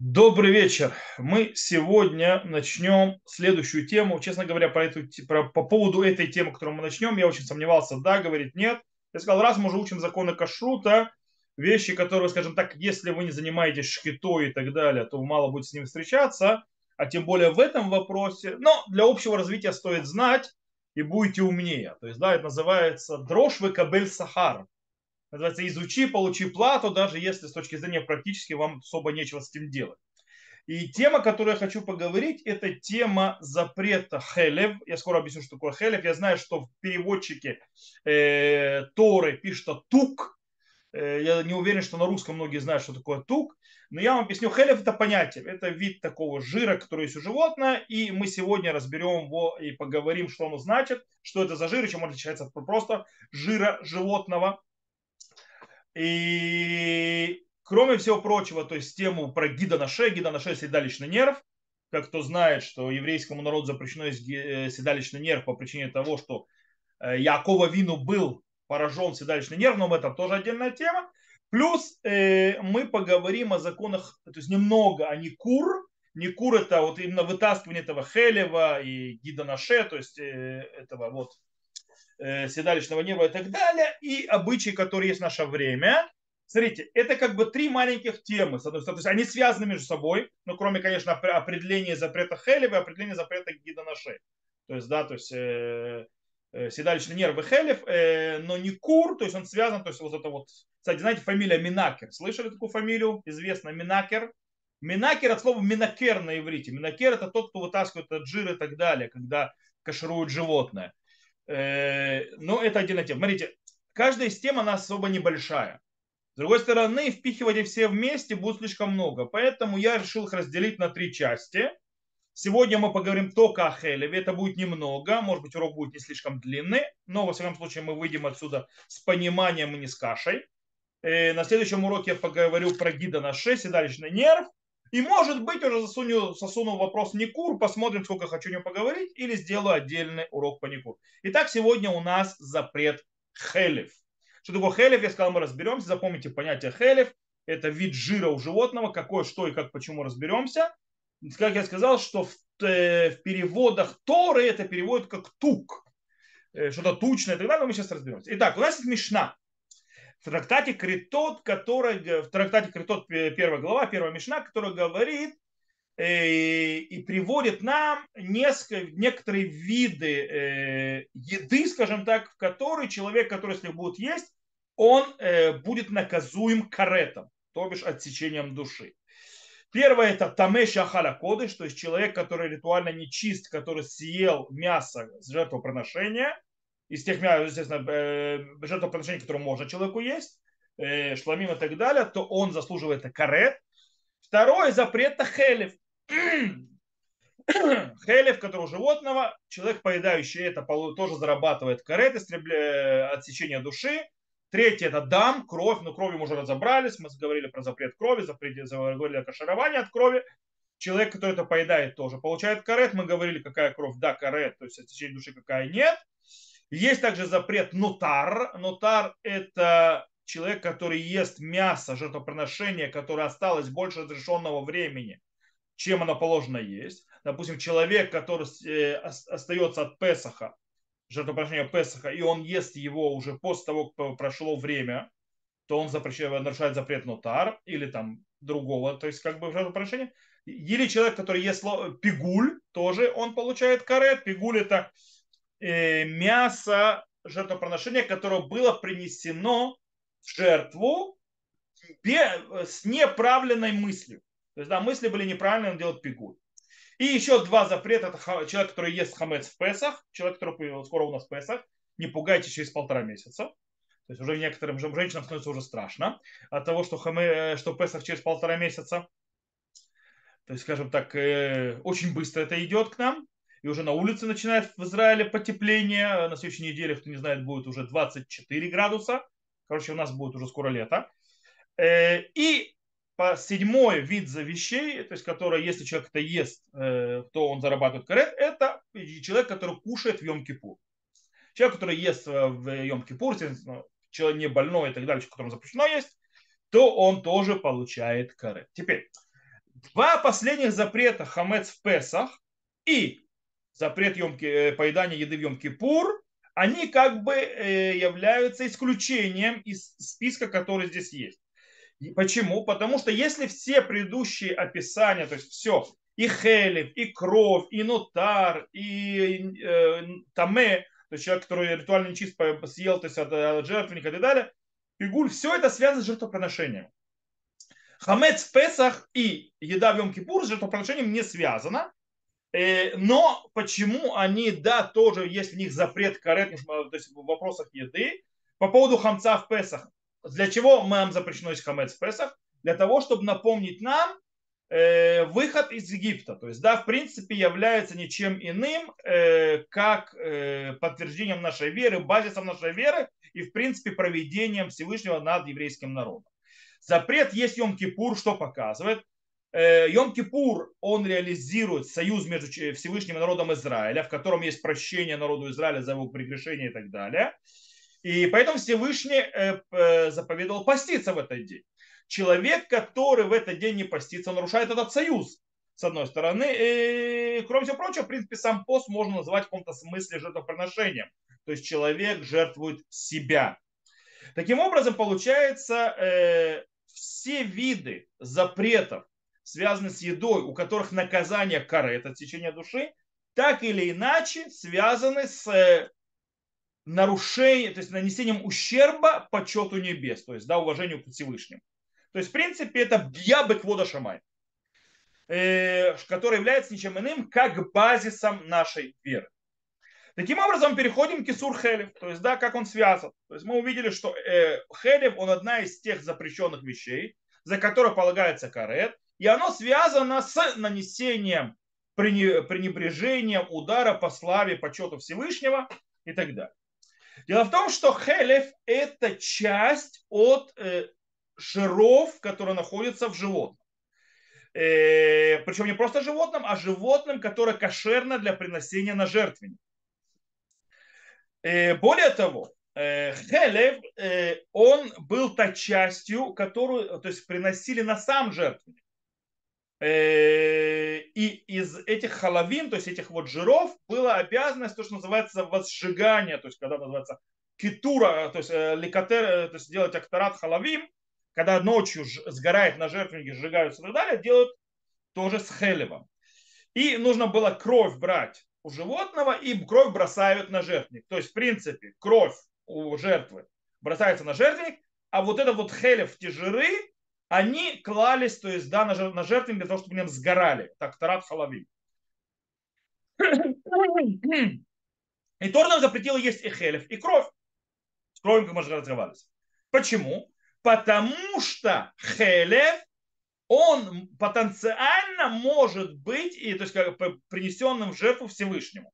Добрый вечер. Мы сегодня начнем следующую тему. Честно говоря, по, эту, про, по поводу этой темы, которую мы начнем, я очень сомневался, да, говорит нет. Я сказал, раз мы уже учим законы кашрута, вещи, которые, скажем так, если вы не занимаетесь шкитой и так далее, то мало будет с ним встречаться, а тем более в этом вопросе. Но для общего развития стоит знать и будете умнее. То есть, да, это называется дрожь вы кабель сахар называется, изучи, получи плату, даже если с точки зрения практически вам особо нечего с этим делать. И тема, которую я хочу поговорить, это тема запрета хелев. Я скоро объясню, что такое хелев. Я знаю, что в переводчике э, Торы пишет тук. Э, я не уверен, что на русском многие знают, что такое тук. Но я вам объясню. Хелев это понятие. Это вид такого жира, который есть у животного. И мы сегодня разберем его и поговорим, что оно значит, что это за жир, чем он отличается от просто жира животного. И кроме всего прочего, то есть тему про гида на шее, гида на шее седалищный нерв, как кто знает, что еврейскому народу запрещено э, седалищный нерв по причине того, что э, Якова Вину был поражен седалищный нерв, но это тоже отдельная тема. Плюс э, мы поговорим о законах, то есть немного о Никур. Никур это вот именно вытаскивание этого Хелева и гида на шее, то есть э, этого вот седалищного нерва и так далее, и обычаи, которые есть в наше время. Смотрите, это как бы три маленьких темы, с одной стороны, то есть они связаны между собой, ну, кроме, конечно, определения запрета Хелева и определения запрета гида на шее. То есть, да, то есть э, э, седалищный нерв и Хелев, э, но не Кур, то есть он связан, то есть вот это вот, кстати, знаете, фамилия Минакер, слышали такую фамилию, известно, Минакер, Минакер от слова минакер на иврите. Минакер это тот, кто вытаскивает от жира и так далее, когда кашируют животное. Э, но это отдельная тема. Смотрите, каждая из тем, она особо небольшая. С другой стороны, впихивать их все вместе будет слишком много. Поэтому я решил их разделить на три части. Сегодня мы поговорим только о Хелеве. Это будет немного. Может быть, урок будет не слишком длинный. Но, во всяком случае, мы выйдем отсюда с пониманием и не с кашей. Э, на следующем уроке я поговорю про гида на 6, седалищный нерв. И может быть уже засуну, засуну вопрос Никур, посмотрим, сколько хочу о нем поговорить, или сделаю отдельный урок по Никур. Итак, сегодня у нас запрет хелев. Что такое хелев, я сказал, мы разберемся. Запомните понятие хелев. Это вид жира у животного, какой, что и как, почему разберемся. Как я сказал, что в, э, в переводах Торы это переводят как тук. Э, что-то тучное и так далее, мы сейчас разберемся. Итак, у нас есть Мишна в трактате Критот, который, в трактате Критот первая глава, первая Мишна, которая говорит э, и приводит нам несколько, некоторые виды э, еды, скажем так, в которые человек, который если будет есть, он э, будет наказуем каретом, то бишь отсечением души. Первое это тамеша ахаля кодыш, то есть человек, который ритуально нечист, который съел мясо с жертвоприношения – из тех, естественно, э, жертвоприношений, которые можно человеку есть, э, шламим и так далее, то он заслуживает карет. Второе, запрет хелев. хелев, который у животного, человек, поедающий это, тоже зарабатывает карет, отсечение души. Третье это дам, кровь, но кровью мы уже разобрались, мы говорили про запрет крови, запрет, говорили о каширование от крови. Человек, который это поедает, тоже получает карет. Мы говорили, какая кровь, да, карет, то есть отсечение души, какая нет. Есть также запрет нотар. Нотар – это человек, который ест мясо жертвоприношения, которое осталось больше разрешенного времени, чем оно положено есть. Допустим, человек, который э, остается от Песаха, жертвоприношения Песаха, и он ест его уже после того, как прошло время, то он запрещает, нарушает запрет нотар или там другого, то есть как бы жертвоприношения. Или человек, который ест пигуль, тоже он получает карет. Пигуль это мясо жертвоприношения, которое было принесено в жертву с неправленной мыслью. То есть, да, мысли были неправильные, он делает пигуль. И еще два запрета. Это человек, который ест хамец в Песах, человек, который скоро у нас в Песах. Не пугайте через полтора месяца. То есть уже некоторым женщинам становится уже страшно от того, что, хаме, э, что Песах через полтора месяца. То есть, скажем так, э, очень быстро это идет к нам и уже на улице начинает в Израиле потепление. На следующей неделе, кто не знает, будет уже 24 градуса. Короче, у нас будет уже скоро лето. Э, и по седьмой вид за вещей, то есть который, если человек это ест, э, то он зарабатывает карет, это человек, который кушает в Йом-Кипур. Человек, который ест в Йом-Кипур, человек не больной и так далее, которому запрещено есть, то он тоже получает карет. Теперь, два последних запрета хамец в Песах и запрет Йомки, поедания еды в Йом-Кипур, они как бы являются исключением из списка, который здесь есть. Почему? Потому что если все предыдущие описания, то есть все, и хелев, и кровь, и нотар, и э, таме, то есть человек, который ритуально нечист съел, то есть от, от жертвенника и так далее, пигуль, все это связано с жертвоприношением. Хамец в Песах и еда в Йом-Кипур с жертвоприношением не связано, э, но почему они, да, тоже есть в них запрет карет, то есть в вопросах еды, по поводу хамца в Песах, для чего нам запрещено есть хамец в Песах? Для того, чтобы напомнить нам э, выход из Египта. То есть, да, в принципе, является ничем иным, э, как э, подтверждением нашей веры, базисом нашей веры и, в принципе, проведением Всевышнего над еврейским народом. Запрет есть Йом-Кипур, что показывает? Э, Йом-Кипур, он реализирует союз между Всевышним и народом Израиля, в котором есть прощение народу Израиля за его прегрешение и так далее. И поэтому Всевышний э, э, заповедовал поститься в этот день. Человек, который в этот день не постится, нарушает этот союз, с одной стороны. И, кроме всего прочего, в принципе, сам пост можно называть в каком-то смысле жертвоприношением. То есть человек жертвует себя. Таким образом, получается, все виды запретов, связанные с едой, у которых наказание кары, это течение души, так или иначе связаны с нарушением, то есть нанесением ущерба почету небес, то есть да, уважению к Всевышнему. То есть, в принципе, это бьябы квода шамай, э, который является ничем иным, как базисом нашей веры. Таким образом, переходим к Исур Хелев, то есть, да, как он связан. То есть, мы увидели, что э, Хелев, он одна из тех запрещенных вещей, за которые полагается карет, и оно связано с нанесением пренебрежением удара по славе, почету Всевышнего и так далее. Дело в том, что хелев – это часть от э, жиров, которые находятся в животном. Э, причем не просто животным, а животным, которое кошерно для приносения на жертвенник. Э, более того, хелев, он был той частью, которую то есть, приносили на сам жертвенник. Э, и из этих халавин, то есть этих вот жиров, была обязанность, то, что называется возжигание, то есть когда называется китура, то есть э, ликатер, э, то есть делать акторат халавим, когда ночью сгорает на жертвеннике, сжигаются и так далее, делают тоже с хелевом. И нужно было кровь брать у животного, и кровь бросают на жертвенник. То есть, в принципе, кровь у жертвы бросается на жертвенник, а вот этот вот хелев, те жиры, они клались, то есть, да, на жертвенник для того, чтобы они сгорали. Так, тарат халавим. И Тор нам запретил есть и хелев, и кровь. С кровью, как мы уже разговаривались. Почему? Потому что хелев, он потенциально может быть, и, то есть, как принесенным в жертву Всевышнему.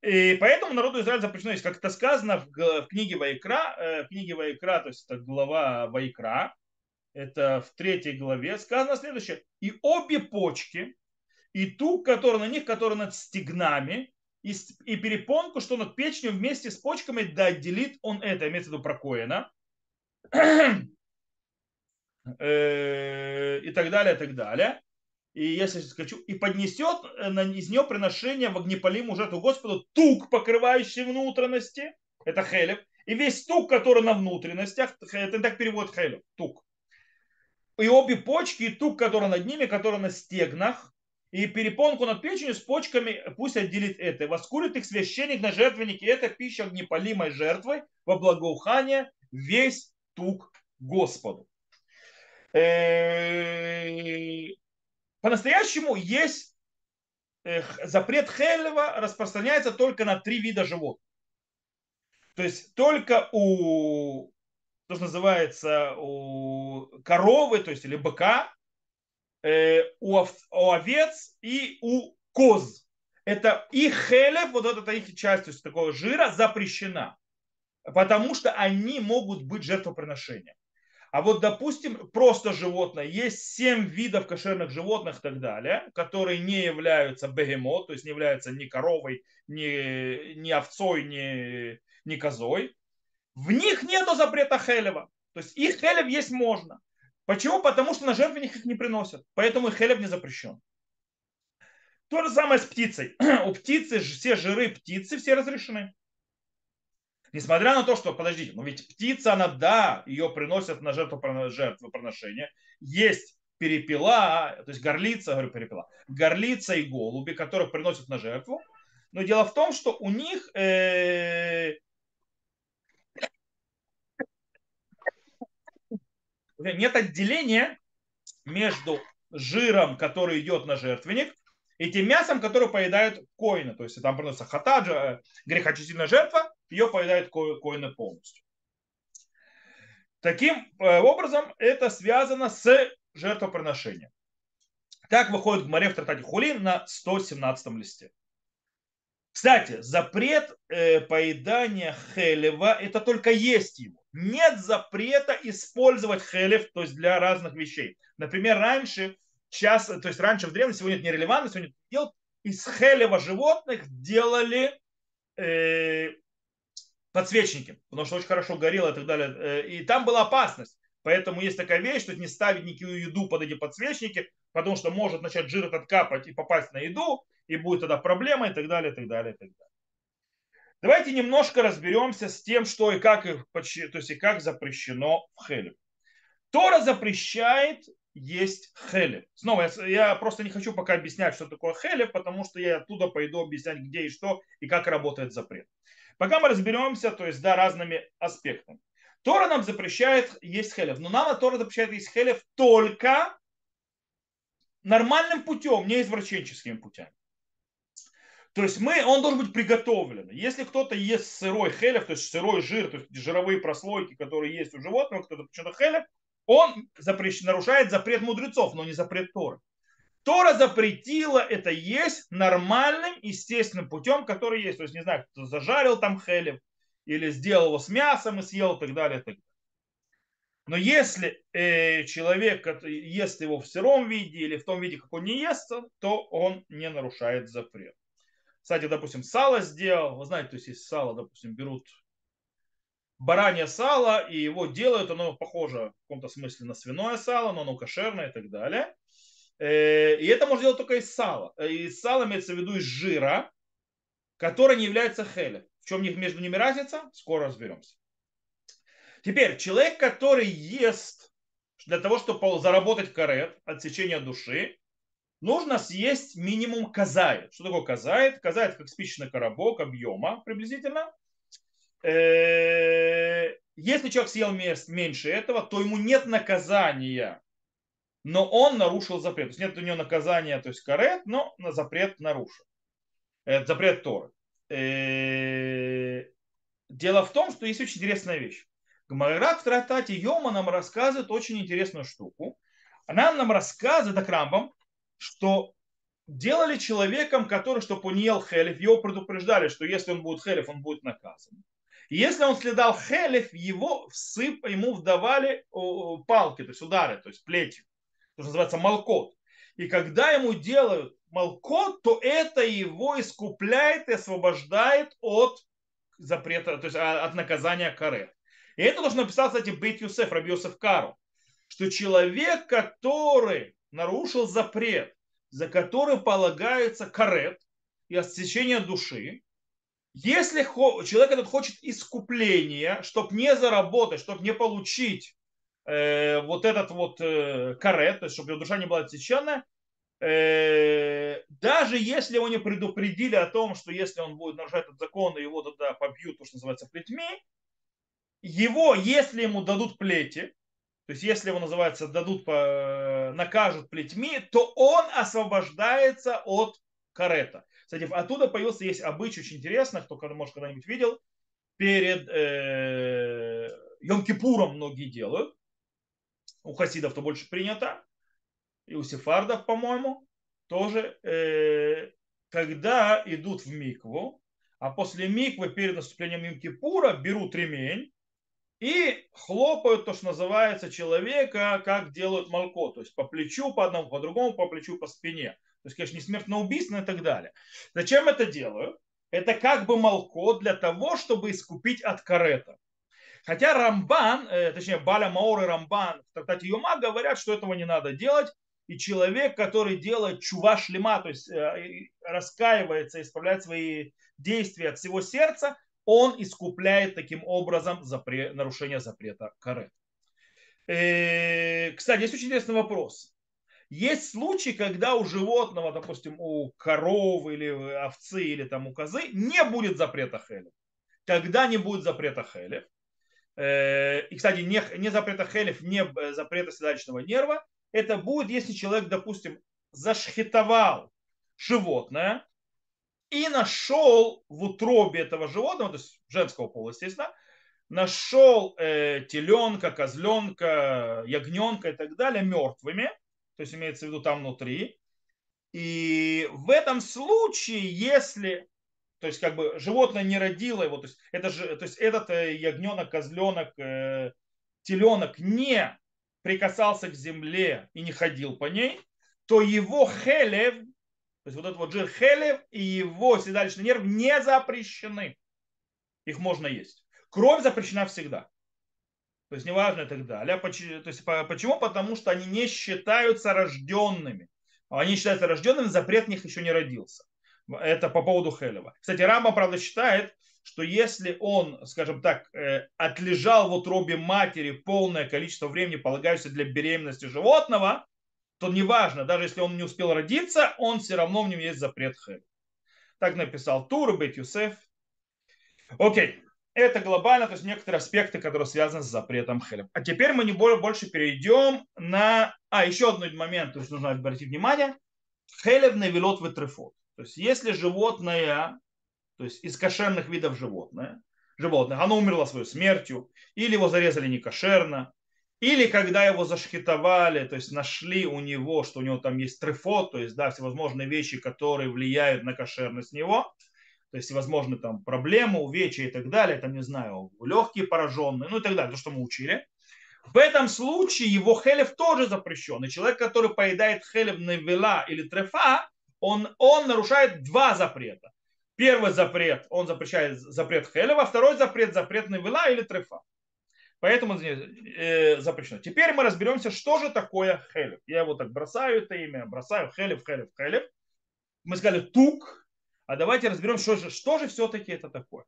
И поэтому народу Израиля запрещено, есть как это сказано в, в книге Вайкра, э, в книге Вайкра, то есть это глава Вайкра, это в третьей главе, сказано следующее. И обе почки, и ту, который на них, который над стегнами, и, и перепонку, что над печенью вместе с почками, да отделит он это, имеется в виду про Коэна, э, и так далее, и так далее. И если скажу, и поднесет э, из нее приношение в огнепалимую жертву Господу тук, покрывающий внутренности, это хелев, и весь тук, который на внутренностях, это так переводит хелев, тук и обе почки, и тук, который над ними, который на стегнах, и перепонку над печенью с почками пусть отделит это. Воскурит их священник на жертвеннике. Это пища огнепалимой жертвой во благоухание весь тук Господу. Э, по-настоящему есть запрет Хелева распространяется только на три вида животных. То есть только у то, что называется у коровы, то есть или быка, э, у, ов, у овец и у коз. Это их хелев, вот эта их часть, то есть такого жира запрещена, потому что они могут быть жертвоприношением. А вот, допустим, просто животное, есть семь видов кошерных животных и так далее, которые не являются бегемот, то есть не являются ни коровой, ни, ни овцой, ни, ни козой. В них нету запрета хелева. То есть их хелев есть можно. Почему? Потому что на жертвенник их не приносят. Поэтому и хелев не запрещен. То же самое с птицей. У птицы все жиры птицы все разрешены. Несмотря на то, что, подождите, но ведь птица, она, да, ее приносят на жертву, жертвоприношения. Есть перепела, то есть горлица, говорю перепела, горлица и голуби, которых приносят на жертву. Но дело в том, что у них э, нет отделения между жиром, который идет на жертвенник, и тем мясом, которое поедают коины. То есть там приносится хатаджа, э, грехочистительная жертва, ее поедают коины полностью. Таким э, образом, это связано с жертвоприношением. Так выходит в море в Тратате Хулин на 117 листе. Кстати, запрет э, поедания хелева, это только есть его. Нет запрета использовать хелев, то есть для разных вещей. Например, раньше, час, то есть раньше в древности, сегодня это нерелевантно, сегодня делают, из хелева животных делали э, подсвечники, потому что очень хорошо горело и так далее. Э, и там была опасность. Поэтому есть такая вещь, что не ставить никакую еду под эти подсвечники, потому что может начать жир этот капать и попасть на еду, и будет тогда проблема и так далее, и так далее, и так далее. Давайте немножко разберемся с тем, что и как, то есть и как запрещено в хеле. Тора запрещает есть хелев. Снова, я, я просто не хочу пока объяснять, что такое хелев, потому что я оттуда пойду объяснять, где и что, и как работает запрет. Пока мы разберемся, то есть, да, разными аспектами. Тора нам запрещает есть хелев, но нам Тора запрещает есть хелев только нормальным путем, не извращенческими путями. То есть мы, он должен быть приготовлен. Если кто-то ест сырой хелев, то есть сырой жир, то есть жировые прослойки, которые есть у животного, кто-то почему-то хелев, он запрещ, нарушает запрет мудрецов, но не запрет Торы. Тора запретила это есть нормальным, естественным путем, который есть. То есть, не знаю, кто зажарил там хелев, или сделал его с мясом и съел, и так далее, и так далее. Но если э, человек ест его в сыром виде или в том виде, как он не ест, то он не нарушает запрет. Кстати, допустим, сало сделал, вы знаете, то есть из сала, допустим, берут баранье сало, и его делают, оно похоже в каком-то смысле на свиное сало, но оно кошерное и так далее. Э, и это можно делать только из сала. Э, из сала имеется в виду из жира, который не является хелем. В чем между ними разница? Скоро разберемся. Теперь, человек, который ест для того, чтобы заработать карет, отсечение души, нужно съесть минимум казает. Что такое казает? Казает как спичечный коробок объема приблизительно. Э, если человек съел меньше этого, то ему нет наказания, но он нарушил запрет. То есть нет у него наказания, то есть карет, но на запрет нарушил. Это запрет Торы. Э, дело в том, что есть очень интересная вещь. Гмарак в трактате Йома нам рассказывает очень интересную штуку. Она нам рассказывает, это Крамбам, что делали человеком, который, чтобы он ел хелев, его предупреждали, что если он будет хелев, он будет наказан. И если он следал хелев, его всып, ему вдавали палки, то есть удары, то есть плетью, то, что называется малкот. И когда ему делают малкот, то это его искупляет и освобождает от запрета, то есть а, от наказания карет. И это должно написать, кстати, Бейт Юсеф, Раби Юсеф Кару, что человек, который нарушил запрет, за который полагается карет и отсечение души, если человек этот хочет искупления, чтобы не заработать, чтобы не получить э, вот этот вот э, карет, то есть чтобы его душа не была отсеченная, э, даже если его не предупредили о том, что если он будет нарушать этот закон, его тогда побьют, то, что называется, плетьми, его, если ему дадут плети, то есть если его называется дадут, накажут плетьми, то он освобождается от карета. Кстати, оттуда появился, есть обычай очень интересный, кто может когда-нибудь видел, перед э, Йом-Кипуром многие делают, у хасидов то больше принято, и у сефардов, по-моему, тоже, э, когда идут в микву, а после миквы перед наступлением Йом-Кипура берут ремень, и хлопают то, что называется человека, как делают молко, то есть по плечу, по одному, по другому, по плечу, по спине. То есть, конечно, не смертное убийство и так далее. Зачем это делаю? Это как бы молко для того, чтобы искупить от карета. Хотя Рамбан, э, точнее Баля Маор и Рамбан в трактате Юма говорят, что этого не надо делать, и человек, который делает чува шлема, то есть э, раскаивается, исправляет свои действия от всего сердца, он искупляет таким образом запрет, нарушение запрета карет. Э, кстати, есть очень интересный вопрос. Есть случаи, когда у животного, допустим, у коровы или овцы или там у козы не будет запрета хелев. Когда не будет запрета хелев, Э, и, кстати, не, не запрета хелев, не э, запрета седалищного нерва, это будет, если человек, допустим, зашхитовал животное и нашел в утробе этого животного, то есть женского пола, естественно, нашел э, теленка, козленка, ягненка и так далее мертвыми, то есть имеется в виду там внутри. И в этом случае, если то есть как бы животное не родило его, то есть, это же, то есть этот э, ягненок, козленок, э, теленок не прикасался к земле и не ходил по ней, то его хелев, то есть вот этот вот жир хелев и его седалищный нерв не запрещены. Их можно есть. Кровь запрещена всегда. То есть неважно и так далее. То есть, почему? Потому что они не считаются рожденными. Они считаются рожденными, запрет в них еще не родился. Это по поводу Хелева. Кстати, Рамба, правда, считает, что если он, скажем так, э, отлежал в утробе матери полное количество времени, полагающееся для беременности животного, то неважно, даже если он не успел родиться, он все равно в нем есть запрет Хелев. Так написал Тур, Бет Юсеф. Окей, это глобально, то есть некоторые аспекты, которые связаны с запретом Хелев. А теперь мы не более, больше перейдем на... А, еще один момент, то есть нужно обратить внимание. Хелев навелот в трефот. То есть если животное, то есть из кошерных видов животное, животное, оно умерло своей смертью, или его зарезали некошерно, или когда его зашхитовали, то есть нашли у него, что у него там есть трефот, то есть да, всевозможные вещи, которые влияют на кошерность него, то есть всевозможные там проблемы, увечья и так далее, там, не знаю, легкие пораженные, ну и так далее, то, что мы учили. В этом случае его хелев тоже запрещен. И человек, который поедает хелев навела или трефа, он, он нарушает два запрета. Первый запрет, он запрещает запрет Хелева, второй запрет, запрет Невела или Трефа. Поэтому э, запрещено. Теперь мы разберемся, что же такое Хелев. Я его так бросаю, это имя, бросаю Хелев, Хелев, Хелев. Мы сказали тук, а давайте разберем, что же, что же все-таки это такое.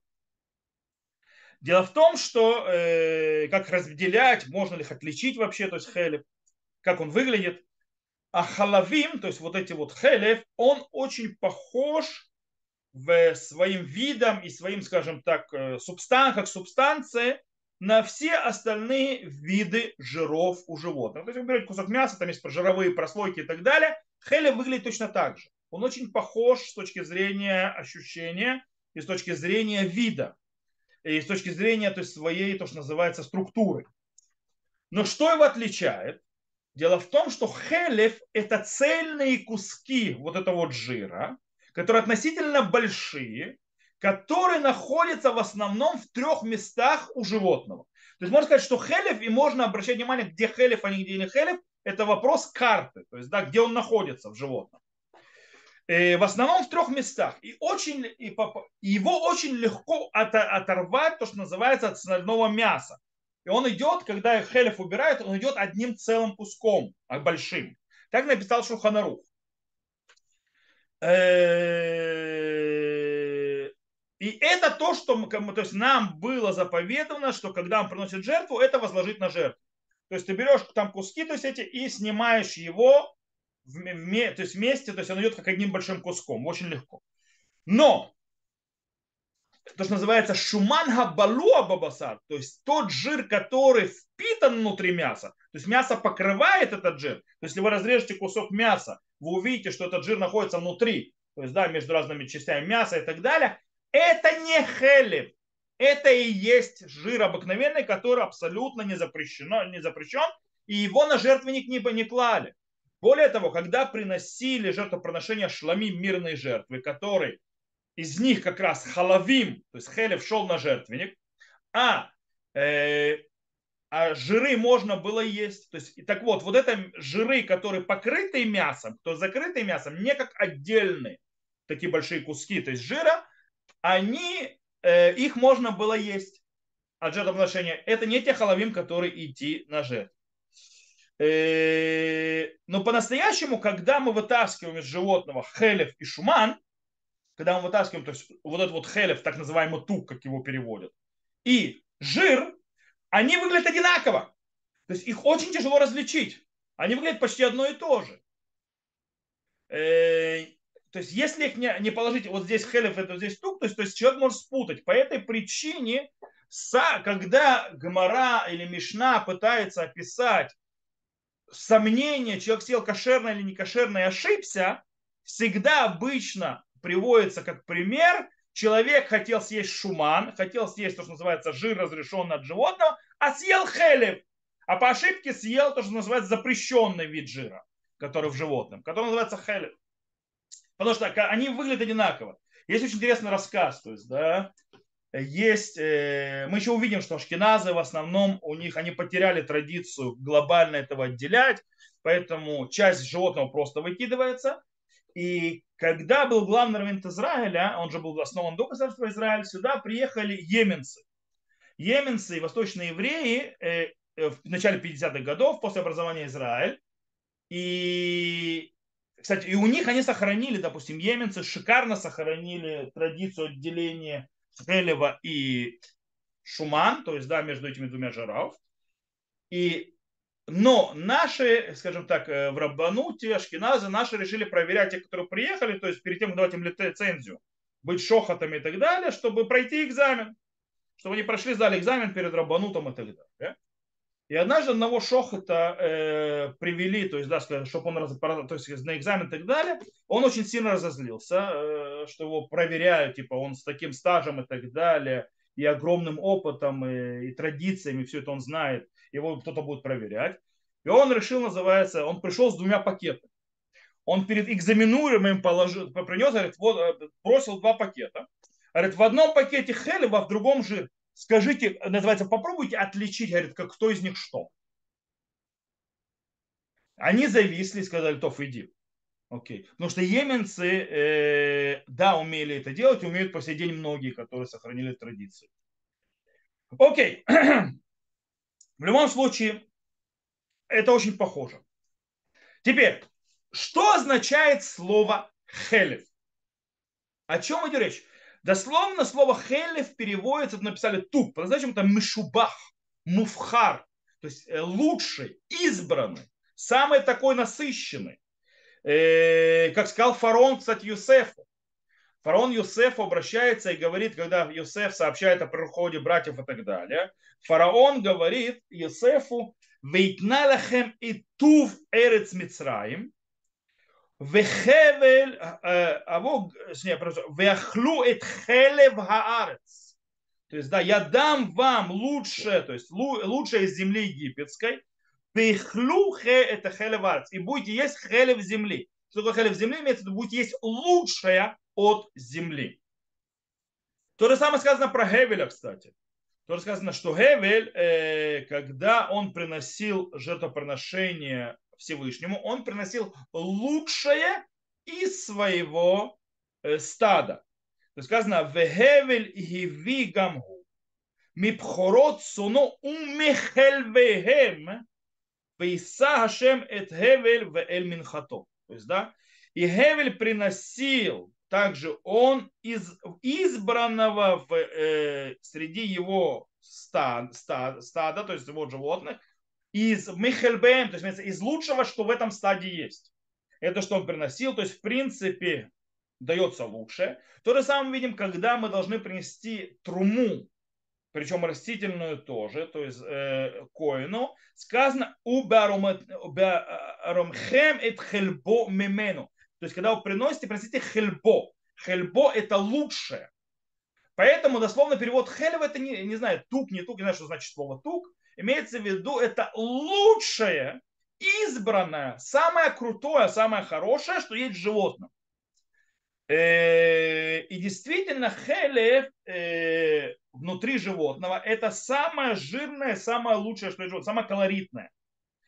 Дело в том, что э, как разделять, можно ли их отличить вообще, то есть Хелев, как он выглядит. А халавим, то есть вот эти вот хелев, он очень похож в своим видом и своим, скажем так, э, субстан, как субстанции на все остальные виды жиров у животных. То есть вы берете кусок мяса, там есть жировые прослойки и так далее. Хелев выглядит точно так же. Он очень похож с точки зрения ощущения и с точки зрения вида. И с точки зрения то есть, своей, то, что называется, структуры. Но что его отличает? Дело в том, что хелев – это цельные куски вот этого вот жира, которые относительно большие, которые находятся в основном в трех местах у животного. То есть можно сказать, что хелев, и можно обращать внимание, где хелев, а не где не хелев, это вопрос карты, то есть да, где он находится в животном. И э, в основном в трех местах. И, очень, и его очень легко оторвать, то, что называется, от остального мяса. И он идет, когда Хелев убирает, он идет одним целым куском, а большим. Так написал Шуханарух. И это то, что то есть нам было заповедано, что когда он приносит жертву, это возложить на жертву. То есть ты берешь там куски, то есть эти, и снимаешь его в, в, то есть вместе, то есть он идет как одним большим куском, очень легко. Но то, что называется шуманга балуа бабасар, то есть тот жир, который впитан внутри мяса, то есть мясо покрывает этот жир. То есть если вы разрежете кусок мяса, вы увидите, что этот жир находится внутри, то есть да, между разными частями мяса и так далее, это не хелев, это и есть жир обыкновенный, который абсолютно не, запрещено, не запрещен, и его на жертвенник не, не клали. Более того, когда приносили жертвоприношения шлами мирной жертвы, который из них как раз халавим, то есть хелев шел на жертвенник, а, э, а жиры можно было есть. То есть, и так вот, вот это жиры, которые покрыты мясом, то закрытые мясом, не как отдельные такие большие куски, то есть жира, они, э, их можно было есть. от жертвоприношения, это не те халавим, которые идти на жертву. Э, но по-настоящему, когда мы вытаскиваем из животного хелев и шуман, когда мы вытаскиваем, то есть вот этот вот хелев, так называемый тук, как его переводят, и жир, они выглядят одинаково. То есть их очень тяжело различить. Они выглядят почти одно и то же. То есть если их не положить, вот здесь хелев, это здесь тук, то есть, то есть человек может спутать. По этой причине, когда Гмара или Мишна пытается описать сомнение, человек съел кошерно или не кошерно и ошибся, всегда обычно приводится как пример, человек хотел съесть шуман, хотел съесть то, что называется жир, разрешенный от животного, а съел хелев, а по ошибке съел то, что называется запрещенный вид жира, который в животном, который называется хелев. Потому что они выглядят одинаково. Есть очень интересный рассказ, то есть, да, есть, э, мы еще увидим, что ашкеназы в основном у них, они потеряли традицию глобально этого отделять, поэтому часть животного просто выкидывается. И когда был главный раввин Израиля, он же был основан до государства Израиль, сюда приехали еменцы. Еменцы и восточные евреи э, э, в начале 50-х годов, после образования Израиля. И, кстати, и у них они сохранили, допустим, еменцы шикарно сохранили традицию отделения Хелева и Шуман, то есть, да, между этими двумя жиров. И, но наши, скажем так, э, в Рабануте, Ашкиназы, наши решили проверять тех, которые приехали, то есть перед тем, как давать им лицензию, быть шохотами и так далее, чтобы пройти экзамен. Чтобы они прошли, сдали экзамен перед Рабанутом и так далее. И однажды одного шохота э, привели, то есть, да, чтобы он раз, то есть, на экзамен и так далее, он очень сильно разозлился, э, что его проверяют, типа, он с таким стажем и так далее, и огромным опытом, и, и традициями, все это он знает, его кто-то будет проверять. И он решил, называется, он пришел с двумя пакетами. Он перед экзаменуемым положил, принес, говорит, вот, э, бросил два пакета. Говорит, в одном пакете хелеба, а в другом жир скажите, называется, попробуйте отличить, говорит, как кто из них что. Они зависли и сказали, Тоф, иди. Окей. Потому что еменцы, э, да, умели это делать, умеют по сей день многие, которые сохранили традиции. Окей. В любом случае, это очень похоже. Теперь, что означает слово хелев? О чем идет речь? Дословно слово хелев переводится, написали тук, по-настоящему это мишубах, муфхар, то есть э, лучший, избранный, самый такой насыщенный. Э, как сказал фараон, кстати, Юсефу. Фараон Юсефу обращается и говорит, когда Юсеф сообщает о приходе братьев и так далее, фараон говорит Юсефу, «Вейтналахем и тув эрец Мицраим, וחבל, авог, вяхлу эт хелев хаарец. То есть, да, я дам вам лучшее, то есть лучшее из земли египетской, Пихлу хе это хелев арц. И будете есть хелев земли. Что такое хелев земли? Имеется в виду, будете есть лучшее от земли. То же самое сказано про Хевеля, кстати. То же сказано, что Хевель, когда он приносил жертвоприношение Всевышнему, он приносил лучшее из своего э, стада. То есть сказано, вехевель гиви гамгу, мипхорот суно умехельвехем, вейса хашем эт хевель в эль минхато. То есть, да, и Хевель приносил также он из избранного в, э, среди его стад, стад, стада, то есть его животных, из Михельбем, то есть из лучшего, что в этом стадии есть. Это что он приносил, то есть в принципе дается лучше. То же самое видим, когда мы должны принести труму, причем растительную тоже, то есть э, коину, сказано убаромхем эт хельбо мимену. То есть когда вы приносите, приносите хельбо. Хельбо это лучшее. Поэтому дословно перевод хелева это не, не знаю, тук, не тук, не знаю, что значит слово тук. Имеется в виду, это лучшее, избранное, самое крутое, самое хорошее, что есть в животном. Э, и действительно, хелев э, внутри животного это самое жирное, самое лучшее, что есть животное, самое колоритное.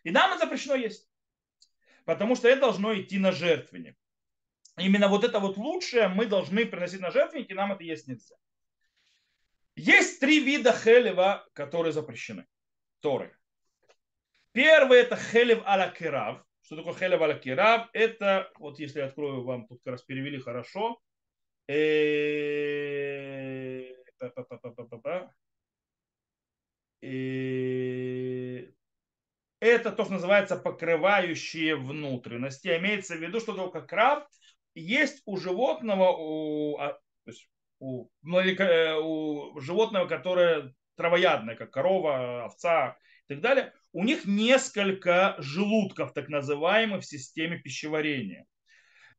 И нам это запрещено есть. Потому что это должно идти на жертвенник. Именно вот это вот лучшее мы должны приносить на жертвенник, и нам это есть нельзя. Есть три вида хелева, которые запрещены. Торы. Первый это хелев аля кирав. Что такое хелев аля кирав? Это, вот если я открою, вам тут как раз перевели хорошо. Э, это то, что называется покрывающие внутренности. Имеется в виду, что только краб есть у животного, у, а, то у, э, у животного, которое травоядное, как корова, овца и так далее, у них несколько желудков, так называемых, в системе пищеварения.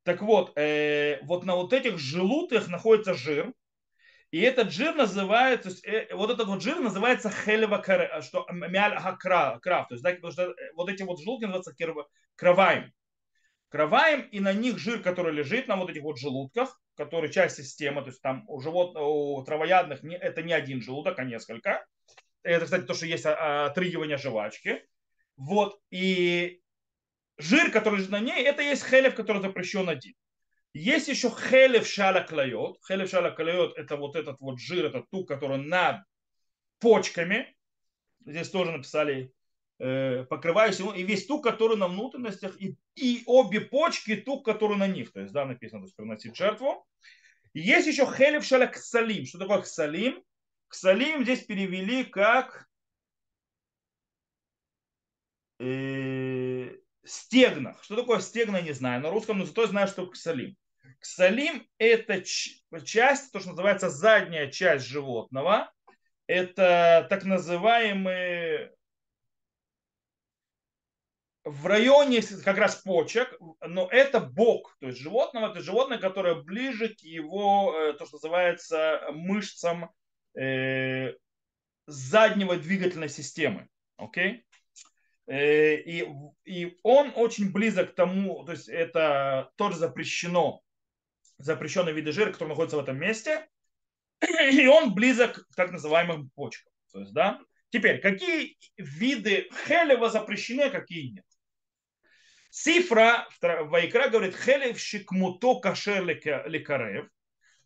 Так вот, э, вот на вот этих желудках находится жир, и этот жир называется, э, вот этот вот жир называется хелева кара, что мяль крав, то есть, да, потому что э, вот эти вот желудки называются кроваем. Кроваем, и на них жир, который лежит на вот этих вот желудках, который часть системы, то есть там у живот, у травоядных не, это не один желудок, а несколько. Это, кстати, то, что есть отрыгивание жвачки. Вот, и жир, который лежит на ней, это есть хелев, который запрещен один. Есть еще хелев шала клайот. Хелев шала клайот это вот этот вот жир, это тук, который над почками. Здесь тоже написали э, покрывающий. И весь тук, который на внутренностях. И, и обе почки, тук, который на них. То есть, да, написано, то есть приносить жертву. Есть еще хелев шала ксалим. Что такое ксалим? Ксалим здесь перевели как э, стегнах. Что такое стегна, не знаю. На русском, но зато знаю, что ксалим. Ксалим – это часть, то, что называется задняя часть животного. Это так называемые в районе как раз почек, но это бок, то есть животного, это животное, которое ближе к его, э, то, что называется, мышцам э, заднего двигательной системы. Окей? Э, и, и он очень близок к тому, то есть это тоже запрещено запрещенные виды жира, которые находятся в этом месте, и он близок к так называемым почкам. То есть, да? Теперь, какие виды хелева запрещены, а какие нет? Сифра Вайкра говорит хелев шикмуто кашер лекарев.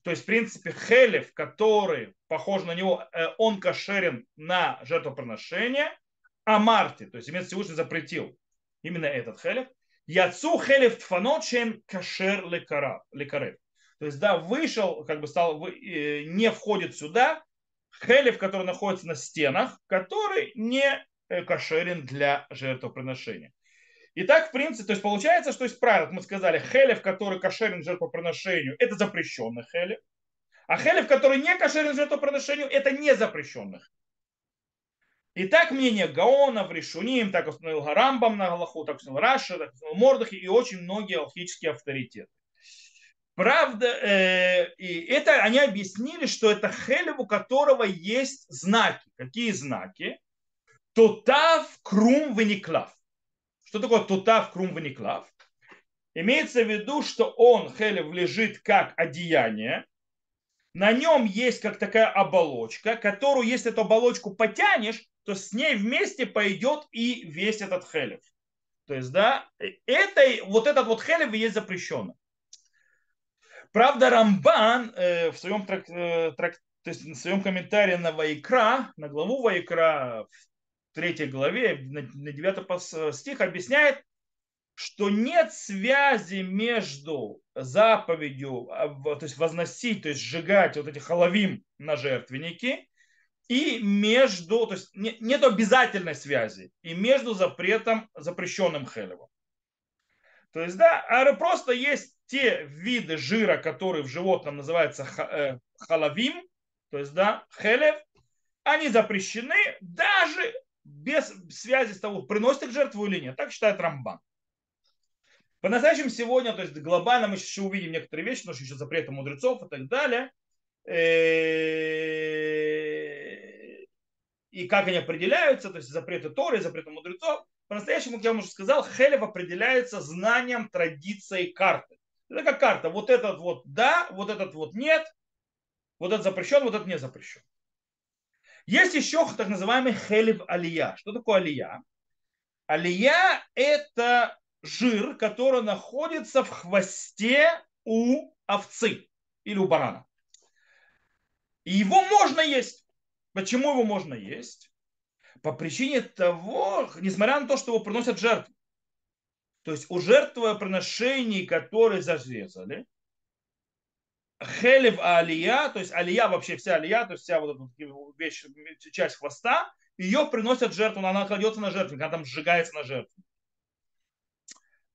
То есть, в принципе, хелев, который похож на него, э, он кошерен на жертвоприношение, а Марти, то есть, имеется Всевышний запретил именно этот хелев. Яцу хелев тфаночен кашер лекарев. То есть, да, вышел, как бы стал, э, не входит сюда хелев, который находится на стенах, который не э, кошерен для жертвоприношения. Итак, в принципе, то есть получается, что есть правило, мы сказали, хелев, который кошерен жертвоприношению, это запрещенный хелев, а хелев, который не кошерен жертвоприношению, это не запрещенных. И так мнение Гаона, Решуним, так установил Гарамбам на Галаху, так установил Раша, так установил Мордахи и очень многие алхические авторитеты. Правда, э, и это они объяснили, что это хелев, у которого есть знаки. Какие знаки? Тутав, крум, вениклав. Что такое тутав, крум, вениклав? Имеется в виду, что он, хелев, лежит как одеяние. На нем есть как такая оболочка, которую, если эту оболочку потянешь, то с ней вместе пойдет и весь этот хелев. То есть, да, это, вот этот вот хелев и есть запрещенный. Правда, Рамбан э, в своем, трак, э, трак, то есть, в своем комментарии на Вайкра, на главу Вайкра, третьей главе, на, на 9 стих, объясняет, что нет связи между заповедью, а, то есть возносить, то есть сжигать вот эти халавим на жертвенники, и между, то есть нет обязательной связи, и между запретом, запрещенным хелевом. То есть, да, а просто есть те виды жира, которые в животном называются э, халавим, то есть, да, хелев, они запрещены даже без связи с того, приносит их жертву или нет. Так считает Рамбан. По-настоящему сегодня, то есть глобально мы еще увидим некоторые вещи, потому что еще запреты мудрецов и так далее. И как они определяются, то есть запреты Торы, запреты мудрецов. По-настоящему, как я вам уже сказал, Хелев определяется знанием традиции карты. Это как карта. Вот этот вот да, вот этот вот нет, вот этот запрещен, вот этот не запрещен. Есть еще так называемый хелев алия. Что такое алия? Алия – это жир, который находится в хвосте у овцы или у барана. И его можно есть. Почему его можно есть? По причине того, несмотря на то, что его приносят жертвы. То есть у жертвоприношений, которые зарезали, хелев алия, то есть алия, вообще вся алия, то есть вся вот эта вещь, часть хвоста, ее приносят жертву, она кладется на жертву, она там сжигается на жертву.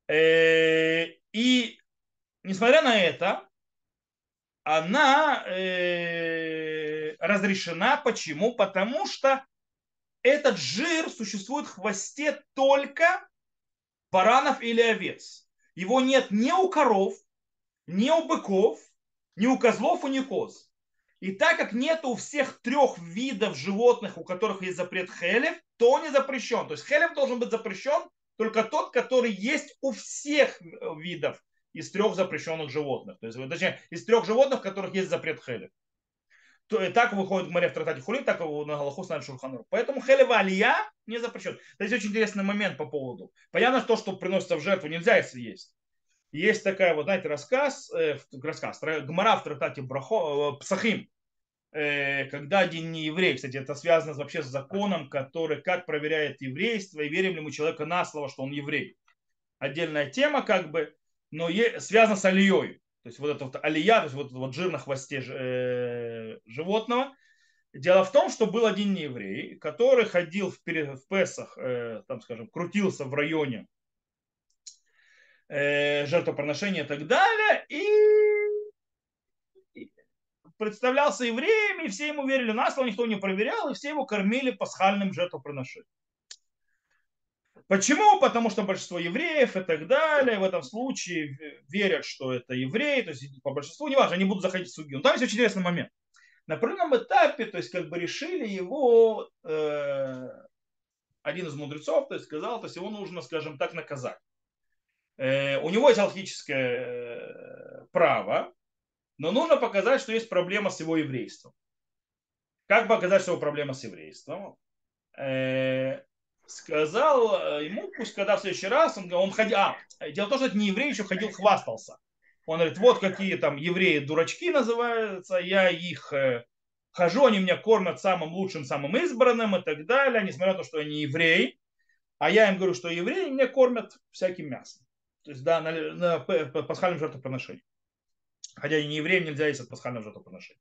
Э, и несмотря на это, она э, разрешена. Почему? Потому что этот жир существует в хвосте только баранов или овец. Его нет ни у коров, ни у быков, ни у козлов, ни у коз. И так как нет у всех трех видов животных, у которых есть запрет хелев, то он не запрещен. То есть хелев должен быть запрещен только тот, который есть у всех видов из трех запрещенных животных. То есть, точнее, из трех животных, у которых есть запрет хелев. То, и так выходит Мария в трактате Хулин, так и на Галаху ставит Шурханур. Поэтому хелева алия не запрещен. То есть очень интересный момент по поводу. Понятно, то, что приносится в жертву, нельзя если есть. Есть такая, вот, знаете, рассказ, э, рассказ, Гмара в трактате Брахо, э, Псахим, э, когда один не еврей, кстати, это связано вообще с законом, который как проверяет еврейство, и верим ли мы человека на слово, что он еврей. Отдельная тема, как бы, но связано с алией. То есть вот это вот алия, то есть вот, вот жир на хвосте э, животного. Дело в том, что был один нееврей, который ходил в, в Песах, э, там, скажем, крутился в районе э, жертвоприношения и так далее, и представлялся евреем, и все ему верили на слово, никто не проверял, и все его кормили пасхальным жертвоприношением. Почему? Потому что большинство евреев и так далее в этом случае верят, что это евреи, то есть по большинству, неважно, они будут заходить в судью. Но там есть очень интересный момент. На определенном этапе, то есть как бы решили его, э, один из мудрецов, то есть сказал, то есть его нужно, скажем так, наказать. Э, у него есть алхическое э, право, но нужно показать, что есть проблема с его еврейством. Как показать, что его проблема с еврейством? Э, сказал ему, пусть когда в следующий раз, он, он ходил, а, дело в том, что это не еврей, еще ходил, хвастался. Он говорит, вот какие там евреи дурачки называются, я их хожу, они меня кормят самым лучшим, самым избранным и так далее, несмотря на то, что я не еврей. А я им говорю, что евреи меня кормят всяким мясом. То есть, да, на, на пасхальном жертвоприношении. Хотя и не евреям нельзя есть от пасхального жертвоприношения.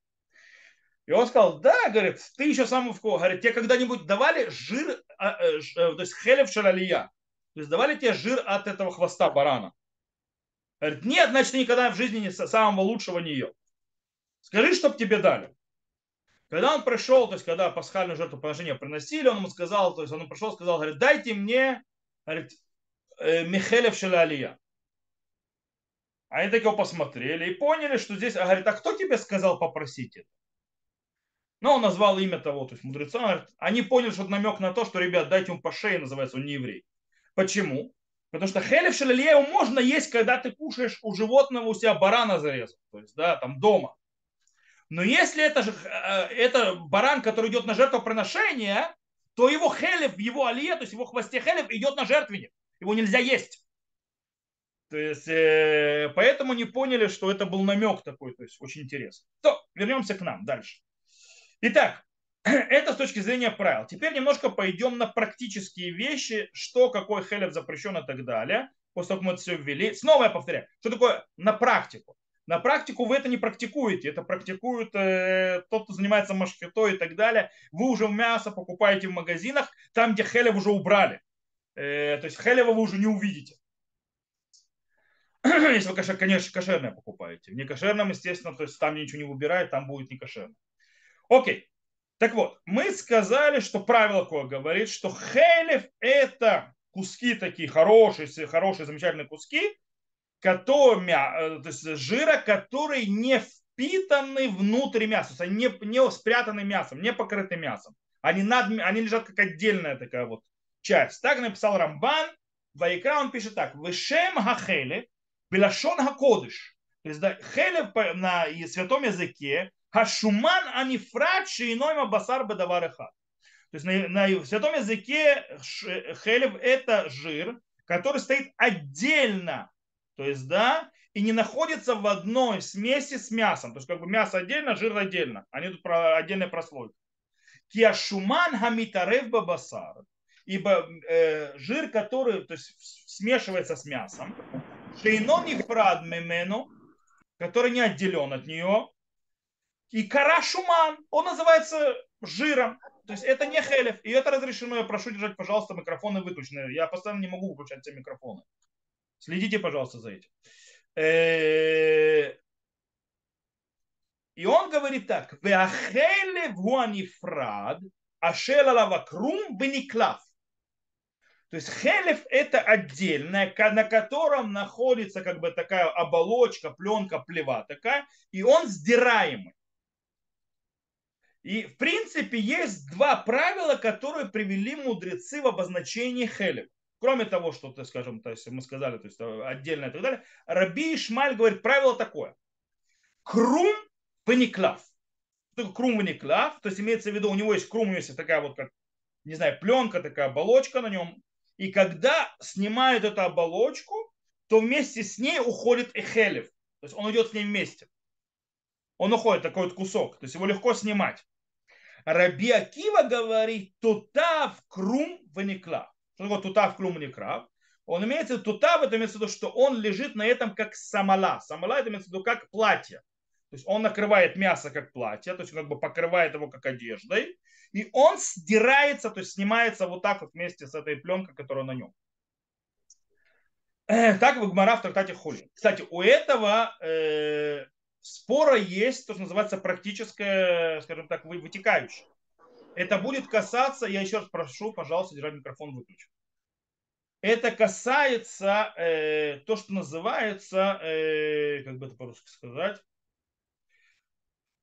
И он сказал, да, говорит, ты еще сам в кого? Говорит, тебе когда-нибудь давали жир, а, э, э, то есть хелев шаралия? То есть давали тебе жир от этого хвоста барана? Говорит, нет, значит, ты никогда в жизни не, самого лучшего не ел. Скажи, чтоб тебе дали. Когда он пришел, то есть когда пасхальное жертвоприношение приносили, он ему сказал, то есть он пришел, сказал, говорит, дайте мне, говорит, Михелев Шалалия. Они так его посмотрели и поняли, что здесь, а говорит, а кто тебе сказал попросить это? Но он назвал имя того, то есть мудреца. Они поняли, что это намек на то, что, ребят, дайте ему по шее, называется, он не еврей. Почему? Потому что хелев шалилею можно есть, когда ты кушаешь у животного, у себя барана зарезал. То есть, да, там дома. Но если это, же, э, это баран, который идет на жертвоприношение, то его хелев, его алия, то есть его хвосте хелев идет на жертвенник. Его нельзя есть. То есть, э, поэтому не поняли, что это был намек такой, то есть очень интересно. То, вернемся к нам дальше. Итак, это с точки зрения правил. Теперь немножко пойдем на практические вещи, что, какой хелев запрещен и так далее. После того, как мы это все ввели. Снова я повторяю, что такое на практику. На практику вы это не практикуете. Это практикует э, тот, кто занимается машкетой и так далее. Вы уже мясо покупаете в магазинах, там, где хелев уже убрали. Э, то есть хелева вы уже не увидите. Если вы, конечно, кошерное покупаете. В некошерном, естественно, то есть там ничего не убирают, там будет не кошерно. Окей. Так вот, мы сказали, что правило какое говорит, что хелев это куски такие хорошие, хорошие, замечательные куски, которые, э, то есть жира, которые не впитаны внутрь мяса, то есть они не, не спрятаны мясом, не покрыты мясом. Они, над, они лежат как отдельная такая вот часть. Так написал Рамбан. Вайкра он пишет так. Вышем хахеле, белашон хакодыш. То есть да, хелев на святом языке Хашуман анифрат шейной басар бедавареха. То есть на, на святом языке хелев это жир, который стоит отдельно. То есть, да, и не находится в одной смеси с мясом. То есть как бы мясо отдельно, жир отдельно. Они тут про отдельная прослойка. Киашуман хамитарев бабасар. Ибо э, жир, который то есть, смешивается с мясом, шейно нефрад мемену, который не отделен от нее, и кара шуман, он называется жиром. То есть это не хелев. И это разрешено. Я прошу держать, пожалуйста, микрофоны выключены. Я постоянно не могу выключать все микрофоны. Следите, пожалуйста, за этим. Э, и он говорит так. Веахелев гуанифрад ашел алавакрум бениклав. То есть хелев это отдельное, на котором находится как бы такая оболочка, пленка, плева такая, и он сдираемый. И в принципе есть два правила, которые привели мудрецы в обозначении хелев. Кроме того, что, то, скажем, то есть мы сказали, то есть отдельно и так далее, Раби Ишмаль говорит, правило такое. Крум ваниклав. Крум ваниклав, то есть имеется в виду, у него есть крум, есть такая вот, как, не знаю, пленка, такая оболочка на нем. И когда снимают эту оболочку, то вместе с ней уходит эхелев. То есть он идет с ней вместе. Он уходит, такой вот кусок. То есть его легко снимать. Раби Акива говорит, тутав крум ваникла. Что такое тутав крум ваникрав? Он имеется в виду, тутав, это имеется в виду, что он лежит на этом как самала. Самала это имеется в виду как платье. То есть он накрывает мясо как платье, то есть как бы покрывает его как одеждой. И он сдирается, то есть снимается вот так вот вместе с этой пленкой, которая на нем. Так в Гмара в трактате Хули. Кстати, у этого э, спора есть то, что называется практическое, скажем так, вытекающее. Это будет касаться, я еще раз прошу, пожалуйста, держать микрофон выключен. Это касается э, то, что называется, э, как бы это по-русски сказать,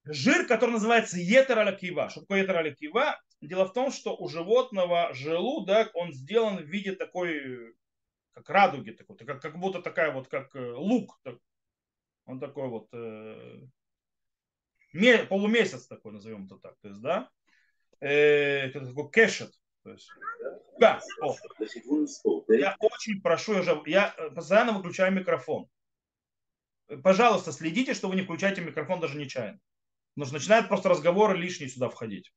жир, который называется етер алякива. Что такое етер алякива? Дело в том, что у животного желудок, он сделан в виде такой, как радуги, такой, как, как будто такая вот, как э, лук, он такой вот э, полумесяц такой, назовем это так. То есть, да, э, такой кэшет. То есть, да, о. Я очень прошу, я, же, я постоянно выключаю микрофон. Пожалуйста, следите, что вы не включаете микрофон даже нечаянно. Потому что начинают просто разговоры лишние сюда входить.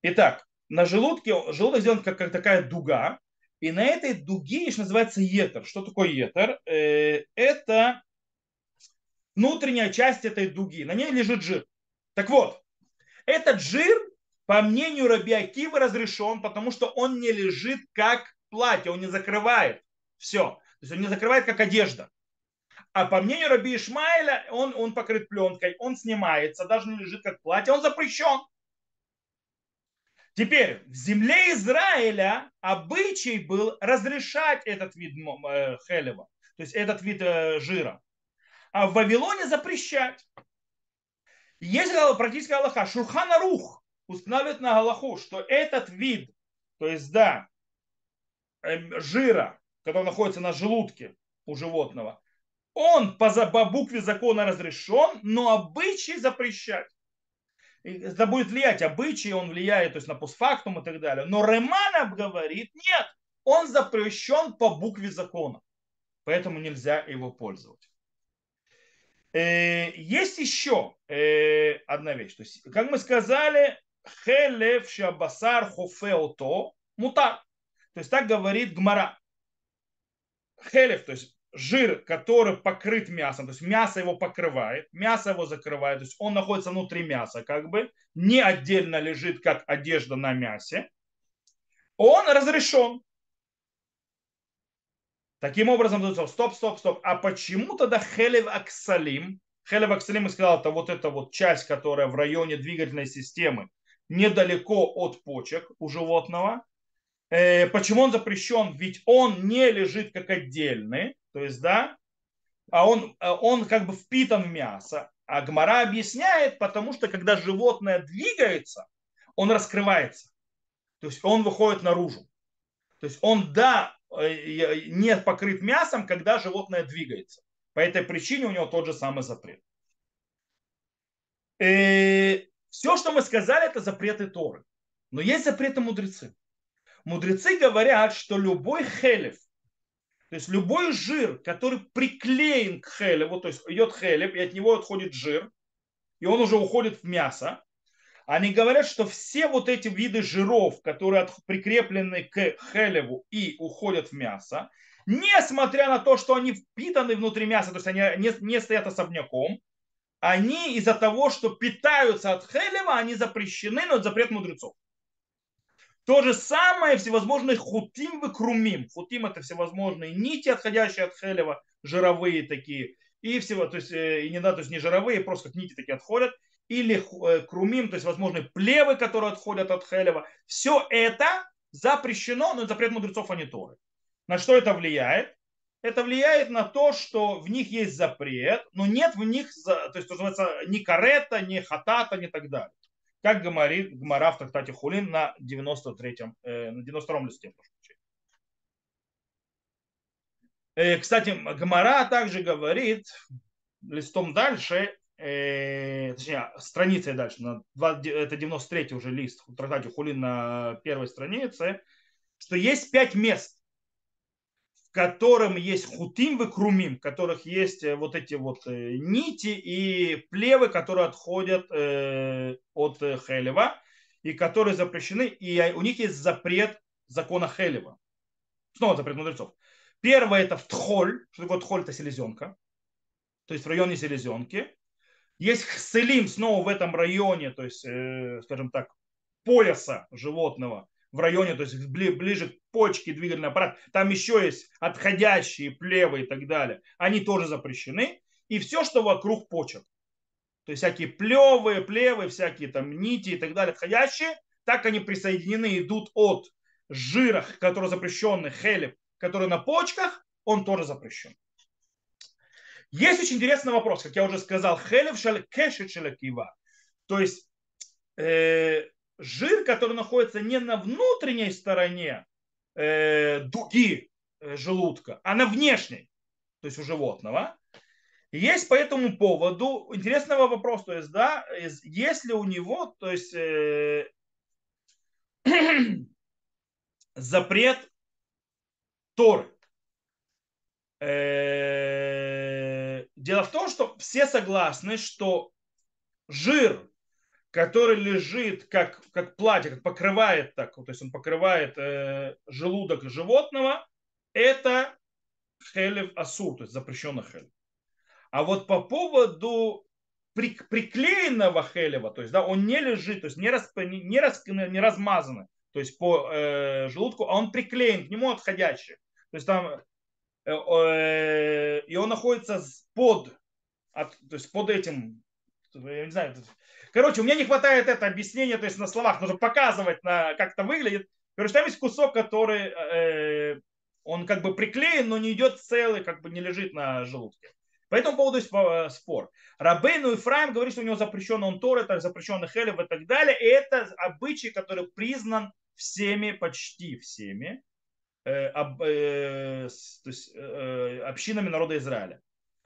Итак, на желудке, желудок сделан как, как такая дуга, и на этой дуге еще называется етер. Что такое етер? Э, это внутренняя часть этой дуги. На ней лежит жир. Так вот, этот жир, по мнению Раби Акива, разрешен, потому что он не лежит как платье, он не закрывает все. То есть он не закрывает как одежда. А по мнению Раби Ишмаиля, он, он покрыт пленкой, он снимается, даже не лежит как платье, он запрещен. Теперь, в земле Израиля обычай был разрешать этот вид э, хелева, то есть этот вид э, жира а в Вавилоне запрещать. Есть практическая Аллаха. Шурхана Рух устанавливает на Галаху, что этот вид, то есть, да, эм, жира, который находится на желудке у животного, он по, по букве закона разрешен, но обычай запрещать. Это будет влиять обычаи, он влияет то есть, на постфактум и так далее. Но Реманов говорит, нет, он запрещен по букве закона. Поэтому нельзя его пользовать. Э, есть еще э, одна вещь. То есть, как мы сказали, хелев шабасар хофеото мутар. То есть так говорит Гмара. Хелев, то есть жир, который покрыт мясом, то есть мясо его покрывает, мясо его закрывает, то есть он находится внутри мяса, как бы, не отдельно лежит, как одежда на мясе, он разрешен. Таким образом, стоп, стоп, стоп. А почему тогда хелев аксалим? Хелев аксалим, я сказал, это вот эта вот часть, которая в районе двигательной системы, недалеко от почек у животного. Э, почему он запрещен? Ведь он не лежит как отдельный, то есть, да, а он, э, он как бы впитан в мясо. А Гмара объясняет, потому что когда животное двигается, он раскрывается. То есть он выходит наружу. То есть он, да, Э, не покрыт мясом, когда животное двигается. По этой причине у него тот же самый запрет. И э, все, что мы сказали, это запреты Торы. Но есть запреты мудрецы. Мудрецы говорят, что любой хелев, то есть любой жир, который приклеен к хелеву, то есть идет хелев, и от него отходит жир, и он уже уходит в мясо, они говорят, что все вот эти виды жиров, которые прикреплены к хелеву и уходят в мясо, несмотря на то, что они впитаны внутри мяса, то есть они не, не стоят особняком, они из-за того, что питаются от хелева, они запрещены, но это запрет мудрецов. То же самое всевозможные хутим и крумим. Хутим это всевозможные нити, отходящие от хелева, жировые такие. И всего, то есть, э, и не надо, то есть не жировые, просто как нити такие отходят. Или э, крумим, то есть возможные плевы, которые отходят от хелева. Все это запрещено, но запрет мудрецов, а не Торы. На что это влияет? это влияет на то, что в них есть запрет, но нет в них, то есть, называется, ни карета, ни хатата, ни так далее. Как говорит Гмара в трактате Хулин на 93-м, э, на 92-м листе. Э, кстати, Гмара также говорит, листом дальше, э, точнее, страницей дальше, на 2, это 93-й уже лист в трактате Хулин на первой странице, что есть пять мест, котором есть хутим и крумим, в которых есть э, вот эти вот э, нити и плевы, которые отходят э, от Хелева, и которые запрещены, и у них есть запрет закона Хелева. Снова запрет мудрецов. Первое это в тхоль. Что такое тхоль? Это селезенка. То есть в районе селезенки. Есть хселим снова в этом районе, то есть, скажем так, пояса животного в районе, то есть ближе к почке, двигательный аппарат, там еще есть отходящие плевы и так далее, они тоже запрещены. И все, что вокруг почек. То есть всякие плевы, плевы, всякие там нити и так далее, отходящие, так они присоединены, идут от жира, который запрещенный, хелеп, который на почках, он тоже запрещен. Есть очень интересный вопрос, как я уже сказал, хелев шаль кешет шалякива. То есть э, жир, который находится не на внутренней стороне э, дуги э, желудка, а на внешней, то есть у животного. Есть по этому поводу интересный вопрос, то есть, да, если у него, то есть, э, запрет Торы. Э, дело в том, что все согласны, что жир, который лежит как, как платье, как покрывает так, то есть он покрывает э, желудок животного, это хелев асур, то есть запрещенный хелев. А вот по поводу при, приклеенного хелева, то есть да, он не лежит, то есть не, расп, не, не, рас, не размазанный, то есть по э, желудку, а он приклеен к нему отходящий. То есть там э, э, и он находится под, от, то есть под этим, я не знаю, Короче, у меня не хватает это объяснения, то есть на словах нужно показывать, на, как это выглядит. Короче, там есть кусок, который э, он как бы приклеен, но не идет целый, как бы не лежит на желудке. По этому поводу есть э, спор. Рабейну и Фраим говорит, что у него запрещен он Тор, это запрещенный Хелев и так далее. И это обычай, который признан всеми, почти всеми, э, об, э, то есть, э, общинами народа Израиля.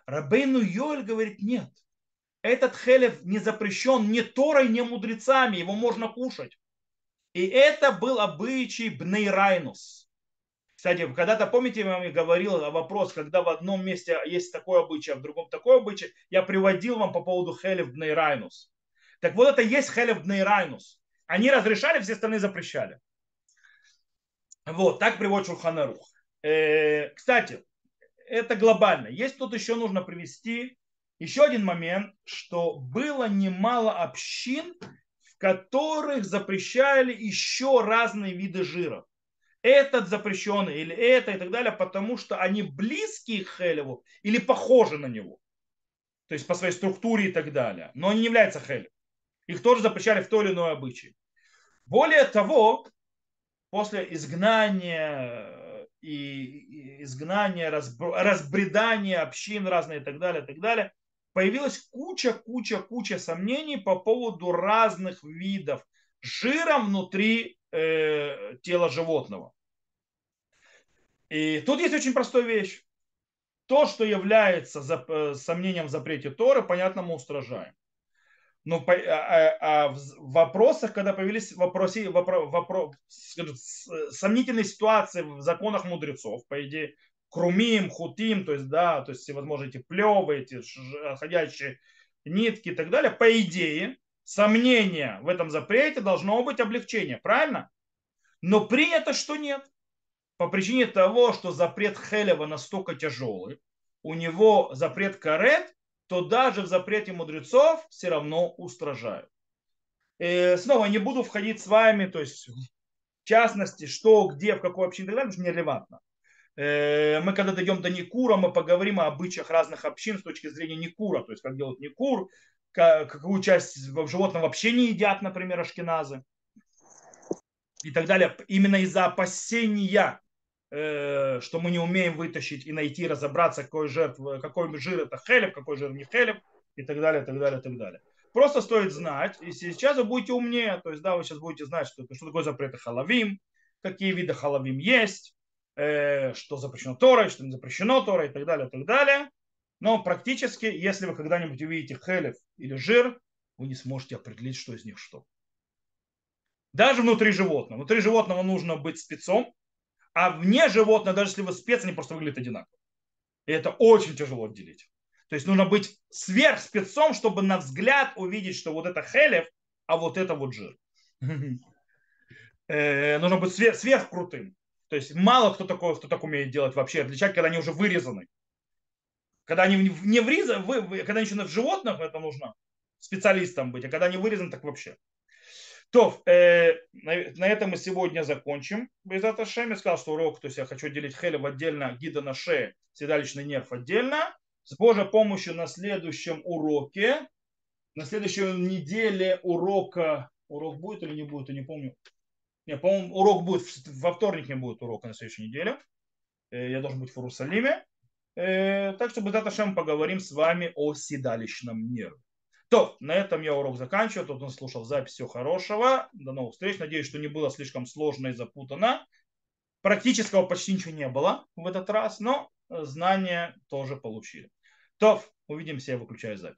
Рабейну Йоль говорит, нет этот хелев не запрещен ни Торой, ни мудрецами, его можно кушать. И это был обычай Бнейрайнус. Кстати, когда-то, помните, я вам говорил о вопрос, когда в одном месте есть такой обычай, а в другом такой обычай, я приводил вам по поводу хелев Бнейрайнус. Так вот это есть хелев Бнейрайнус. Они разрешали, все остальные запрещали. Вот, так приводит Шурханарух. Э, кстати, это глобально. Есть тут еще нужно привести еще один момент, что было немало общин, в которых запрещали еще разные виды жиров. Этот запрещенный или это и так далее, потому что они близкие к Хелеву или похожи на него. То есть по своей структуре и так далее. Но они не являются Хелем. Их тоже запрещали в то или иное обычай. Более того, после изгнания и изгнания, разбредания общин разные и так далее, и так далее, появилась куча, куча, куча сомнений по поводу разных видов жира внутри э, тела животного. И тут есть очень простая вещь. То, что является э, сомнением в запрете Торы, понятно, мы устражаем. Но по, а, а, а в вопросах, когда появились вопросы, вопро, вопро, скажем, сомнительные ситуации в законах мудрецов, по идее, крумим, хутим, то есть, да, то есть всевозможные эти плевы, эти ходящие нитки и так далее, по идее, сомнение в этом запрете должно быть облегчение, правильно? Но принято, что нет. По причине того, что запрет Хелева настолько тяжелый, у него запрет карет, то даже в запрете мудрецов все равно устражают. И э, снова не буду входить с вами, то есть в частности, что, где, в какой общине и так далее, потому что нерелевантно. Э, мы когда дойдем до Никура, мы поговорим о обычаях разных общин с точки зрения Никура, то есть как делают Никур, какую часть животных вообще не едят, например, ашкеназы и так далее, именно из-за опасения, э, что мы не умеем вытащить и найти, разобраться, какой, жертв, какой жир это хелев, какой жир не хелев, и так далее, так далее, так далее. Просто стоит знать, и сейчас вы будете умнее, то есть, да, вы сейчас будете знать, что, что такое запреты халавим, какие виды халавим есть, что запрещено Торой, что не запрещено Торой, и так далее, и так далее. Но практически, если вы когда-нибудь увидите хелев или жир, вы не сможете определить, что из них что. Даже внутри животного. Внутри животного нужно быть спецом, а вне животного, даже если вы спец, они просто выглядят одинаково. И это очень тяжело отделить. То есть нужно быть сверхспецом, чтобы на взгляд увидеть, что вот это хелев, а вот это вот жир. Э, нужно быть сверхкрутым. То есть мало кто такое, кто так умеет делать вообще, отличать, когда они уже вырезаны. Когда они не врезаны, когда еще в животных, это нужно специалистом быть, а когда они вырезаны, так вообще. То, э, на, на этом мы сегодня закончим. Безата Шем, я сказал, что урок, то есть я хочу делить хелев отдельно, гида на шее, седалищный нерв отдельно. С Божьей помощью на следующем уроке, на следующей неделе урока, урок будет или не будет, я не помню. Не, по-моему, урок будет, во вторник не будет урока на следующей неделе. Э, я должен быть в Иерусалиме. Э, так что, Безата Шем, поговорим с вами о седалищном нерве. То, на этом я урок заканчиваю. Тут он слушал запись. Всего хорошего. До новых встреч. Надеюсь, что не было слишком сложно и запутано. Практического почти ничего не было в этот раз, но знания тоже получили. То, увидимся. Я выключаю запись.